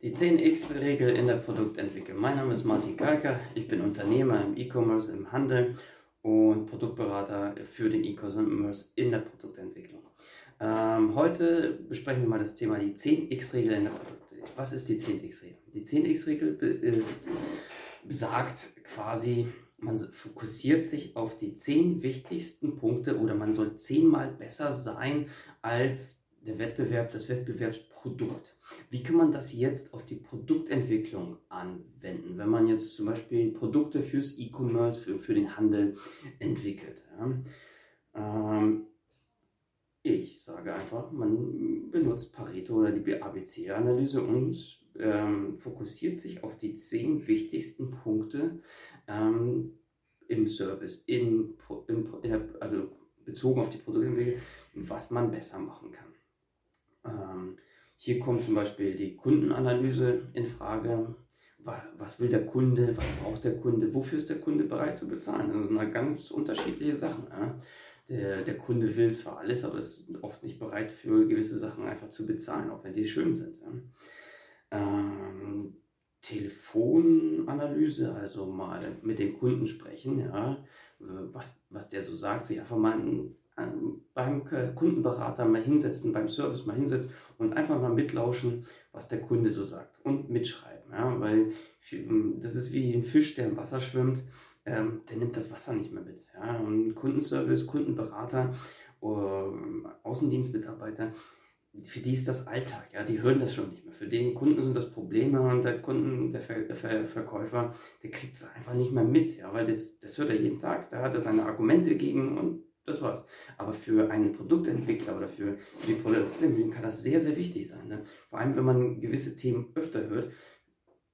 Die 10x-Regel in der Produktentwicklung. Mein Name ist Martin Kalker. Ich bin Unternehmer im E-Commerce, im Handel und Produktberater für den E-Commerce in der Produktentwicklung. Ähm, heute besprechen wir mal das Thema die 10x-Regel in der Produktentwicklung. Was ist die 10x-Regel? Die 10x-Regel ist, besagt quasi, man fokussiert sich auf die 10 wichtigsten Punkte oder man soll zehnmal besser sein als der Wettbewerb, das Wettbewerbsprodukt. Wie kann man das jetzt auf die Produktentwicklung anwenden, wenn man jetzt zum Beispiel Produkte fürs E-Commerce, für, für den Handel entwickelt? Ja? Ähm, ich sage einfach, man benutzt Pareto oder die ABC-Analyse und ähm, fokussiert sich auf die zehn wichtigsten Punkte ähm, im Service, in, in, also bezogen auf die Produktentwicklung, was man besser machen kann. Ähm, hier kommt zum Beispiel die Kundenanalyse in Frage. Was will der Kunde? Was braucht der Kunde? Wofür ist der Kunde bereit zu bezahlen? Das sind ganz unterschiedliche Sachen. Der, der Kunde will zwar alles, aber ist oft nicht bereit für gewisse Sachen einfach zu bezahlen, auch wenn die schön sind. Ähm, Telefonanalyse, also mal mit dem Kunden sprechen, ja, was, was der so sagt, sich einfach mal beim Kundenberater mal hinsetzen, beim Service mal hinsetzen und einfach mal mitlauschen, was der Kunde so sagt und mitschreiben. Ja? Weil ähm, das ist wie ein Fisch, der im Wasser schwimmt, ähm, der nimmt das Wasser nicht mehr mit. Ja? Und Kundenservice, Kundenberater, äh, Außendienstmitarbeiter, für die ist das Alltag, ja, die hören das schon nicht mehr. Für den Kunden sind das Probleme und der Kunden, der, Ver Ver Verkäufer, der kriegt es einfach nicht mehr mit, ja, weil das, das hört er jeden Tag, da hat er seine Argumente gegen und das war's. Aber für einen Produktentwickler oder für, die Produktentwicklung kann das sehr, sehr wichtig sein. Ne? Vor allem, wenn man gewisse Themen öfter hört,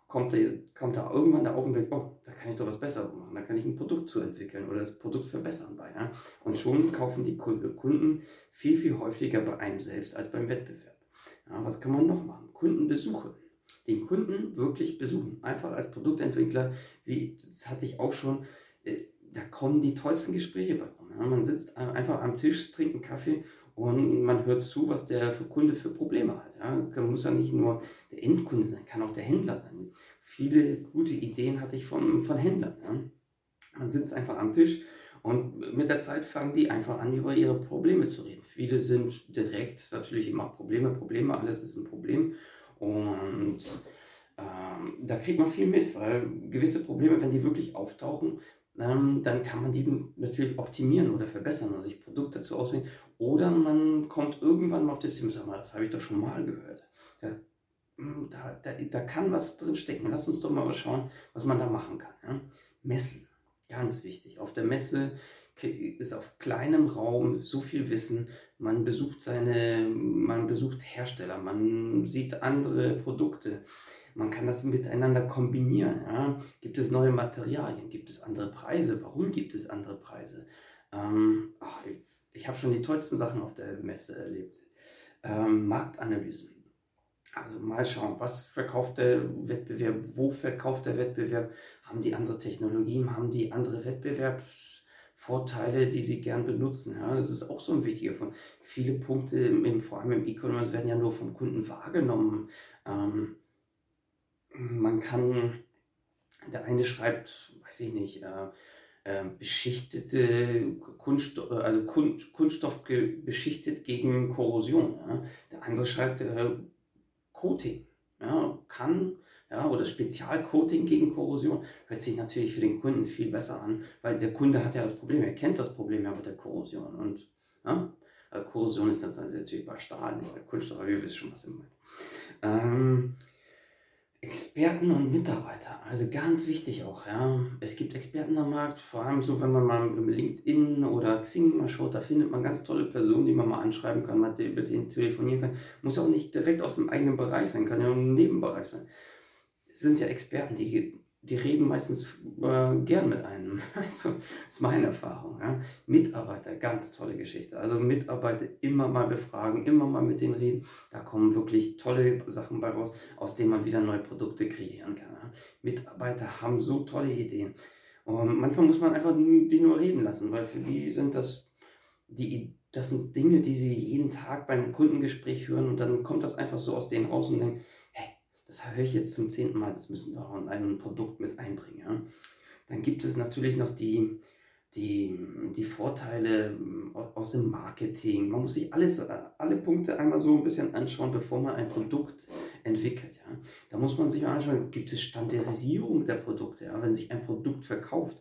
kommt da, kommt da irgendwann der Augenblick, oh, da kann ich doch was besser machen, da kann ich ein Produkt zu entwickeln oder das Produkt verbessern bei. Ja? Und schon kaufen die Kunden viel, viel häufiger bei einem selbst als beim Wettbewerb. Ja, was kann man noch machen? Kundenbesuche. Den Kunden wirklich besuchen. Einfach als Produktentwickler, wie das hatte ich auch schon, äh, da kommen die tollsten Gespräche bei rum. Ja, man sitzt einfach am Tisch, trinkt einen Kaffee und man hört zu, was der Kunde für Probleme hat. Ja, muss ja nicht nur der Endkunde sein, kann auch der Händler sein. Viele gute Ideen hatte ich von, von Händlern. Ja. Man sitzt einfach am Tisch und mit der Zeit fangen die einfach an, über ihre Probleme zu reden. Viele sind direkt natürlich immer Probleme, Probleme, alles ist ein Problem. Und ähm, da kriegt man viel mit, weil gewisse Probleme, wenn die wirklich auftauchen, ähm, dann kann man die natürlich optimieren oder verbessern oder sich Produkte dazu auswählen. Oder man kommt irgendwann mal auf das Thema, sag mal, das habe ich doch schon mal gehört. Da, hm, da, da, da kann was drin stecken. Lass uns doch mal schauen, was man da machen kann. Ja? Messen, ganz wichtig. Auf der Messe ist auf kleinem Raum so viel Wissen. Man besucht seine, man besucht Hersteller, man sieht andere Produkte man kann das miteinander kombinieren. Ja? Gibt es neue Materialien? Gibt es andere Preise? Warum gibt es andere Preise? Ähm, ach, ich, ich habe schon die tollsten Sachen auf der Messe erlebt. Ähm, Marktanalysen. Also mal schauen, was verkauft der Wettbewerb, wo verkauft der Wettbewerb, haben die andere Technologien, haben die andere Wettbewerbsvorteile, die sie gern benutzen. Ja, das ist auch so ein wichtiger Punkt. Viele Punkte, im, vor allem im E-Commerce, werden ja nur vom Kunden wahrgenommen. Ähm, man kann, der eine schreibt, weiß ich nicht, äh, äh, beschichtete Kunststoff, also Kun Kunststoff beschichtet gegen Korrosion. Ja? Der andere schreibt äh, Coating, ja? kann ja, oder Spezialcoating gegen Korrosion, hört sich natürlich für den Kunden viel besser an, weil der Kunde hat ja das Problem, er kennt das Problem ja mit der Korrosion. Und ja, also Korrosion ist das natürlich bei Stahl, bei Kunststoff, ihr wisst schon, was ich meine. Ähm, Experten und Mitarbeiter, also ganz wichtig auch, ja. Es gibt Experten am Markt, vor allem so, wenn man mal im LinkedIn oder Xing mal schaut, da findet man ganz tolle Personen, die man mal anschreiben kann, mit denen telefonieren kann. Muss auch nicht direkt aus dem eigenen Bereich sein, kann ja auch ein Nebenbereich sein. Es sind ja Experten, die die reden meistens äh, gern mit einem. Also, das ist meine Erfahrung. Ja. Mitarbeiter, ganz tolle Geschichte. Also Mitarbeiter immer mal befragen, immer mal mit denen reden. Da kommen wirklich tolle Sachen bei raus, aus denen man wieder neue Produkte kreieren kann. Ja. Mitarbeiter haben so tolle Ideen. Und manchmal muss man einfach die nur reden lassen, weil für die sind das die das sind Dinge, die sie jeden Tag beim Kundengespräch hören und dann kommt das einfach so aus denen raus und denken, das höre ich jetzt zum zehnten Mal, das müssen wir auch in einem Produkt mit einbringen. Ja? Dann gibt es natürlich noch die, die, die Vorteile ähm, aus dem Marketing. Man muss sich alles, äh, alle Punkte einmal so ein bisschen anschauen, bevor man ein Produkt entwickelt. Ja. Da muss man sich anschauen, gibt es Standardisierung der Produkte. Ja. Wenn sich ein Produkt verkauft,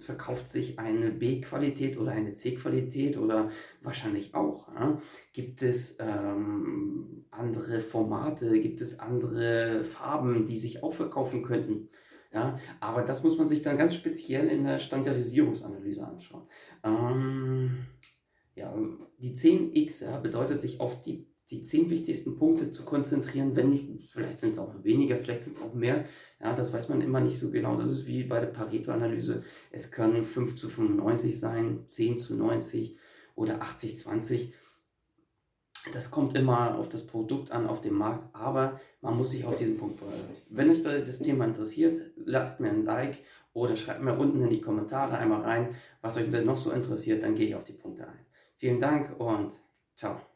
verkauft sich eine B-Qualität oder eine C-Qualität oder wahrscheinlich auch. Ja. Gibt es ähm, andere Formate, gibt es andere Farben, die sich auch verkaufen könnten? Ja, aber das muss man sich dann ganz speziell in der Standardisierungsanalyse anschauen. Ähm, ja, die 10x ja, bedeutet sich auf die, die 10 wichtigsten Punkte zu konzentrieren, wenn nicht, vielleicht sind es auch weniger, vielleicht sind es auch mehr. Ja, das weiß man immer nicht so genau. Das ist wie bei der Pareto-Analyse. Es können 5 zu 95 sein, 10 zu 90 oder 80 20. Das kommt immer auf das Produkt an, auf den Markt, aber man muss sich auf diesen Punkt vorbereiten. Wenn euch das Thema interessiert, lasst mir ein Like oder schreibt mir unten in die Kommentare einmal rein, was euch denn noch so interessiert, dann gehe ich auf die Punkte ein. Vielen Dank und ciao.